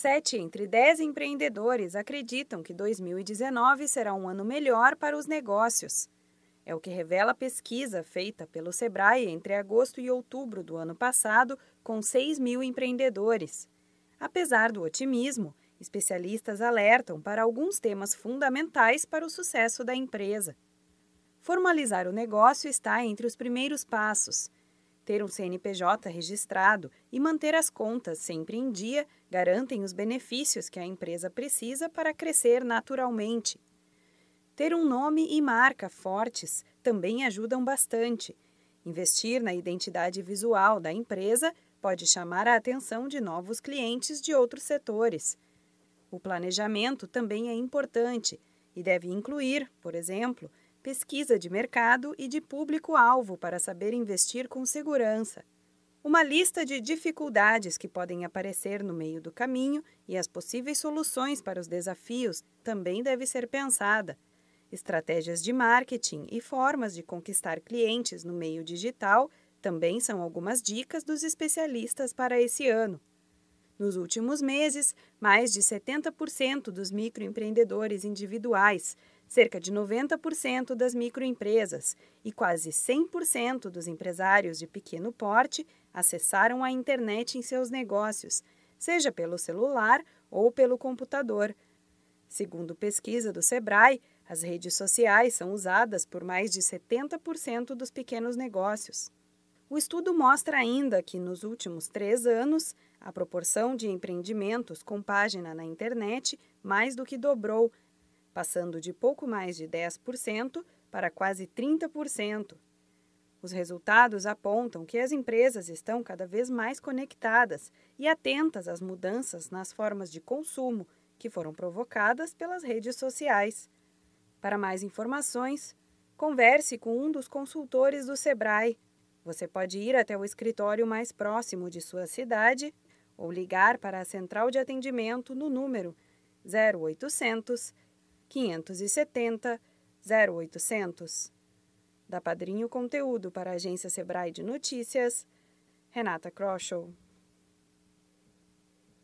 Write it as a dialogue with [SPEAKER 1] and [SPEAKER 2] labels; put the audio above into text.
[SPEAKER 1] Sete entre dez empreendedores acreditam que 2019 será um ano melhor para os negócios. É o que revela a pesquisa feita pelo Sebrae entre agosto e outubro do ano passado, com 6 mil empreendedores. Apesar do otimismo, especialistas alertam para alguns temas fundamentais para o sucesso da empresa. Formalizar o negócio está entre os primeiros passos. Ter um CNPJ registrado e manter as contas sempre em dia garantem os benefícios que a empresa precisa para crescer naturalmente. Ter um nome e marca fortes também ajudam bastante. Investir na identidade visual da empresa pode chamar a atenção de novos clientes de outros setores. O planejamento também é importante e deve incluir, por exemplo, pesquisa de mercado e de público-alvo para saber investir com segurança. Uma lista de dificuldades que podem aparecer no meio do caminho e as possíveis soluções para os desafios também deve ser pensada. Estratégias de marketing e formas de conquistar clientes no meio digital também são algumas dicas dos especialistas para esse ano. Nos últimos meses, mais de 70% dos microempreendedores individuais, cerca de 90% das microempresas e quase 100% dos empresários de pequeno porte acessaram a internet em seus negócios, seja pelo celular ou pelo computador. Segundo pesquisa do Sebrae, as redes sociais são usadas por mais de 70% dos pequenos negócios. O estudo mostra ainda que, nos últimos três anos, a proporção de empreendimentos com página na internet mais do que dobrou, passando de pouco mais de 10% para quase 30%. Os resultados apontam que as empresas estão cada vez mais conectadas e atentas às mudanças nas formas de consumo que foram provocadas pelas redes sociais. Para mais informações, converse com um dos consultores do Sebrae você pode ir até o escritório mais próximo de sua cidade ou ligar para a central de atendimento no número 0800 570 0800. Da Padrinho Conteúdo para a agência Sebrae de Notícias, Renata Kroschel.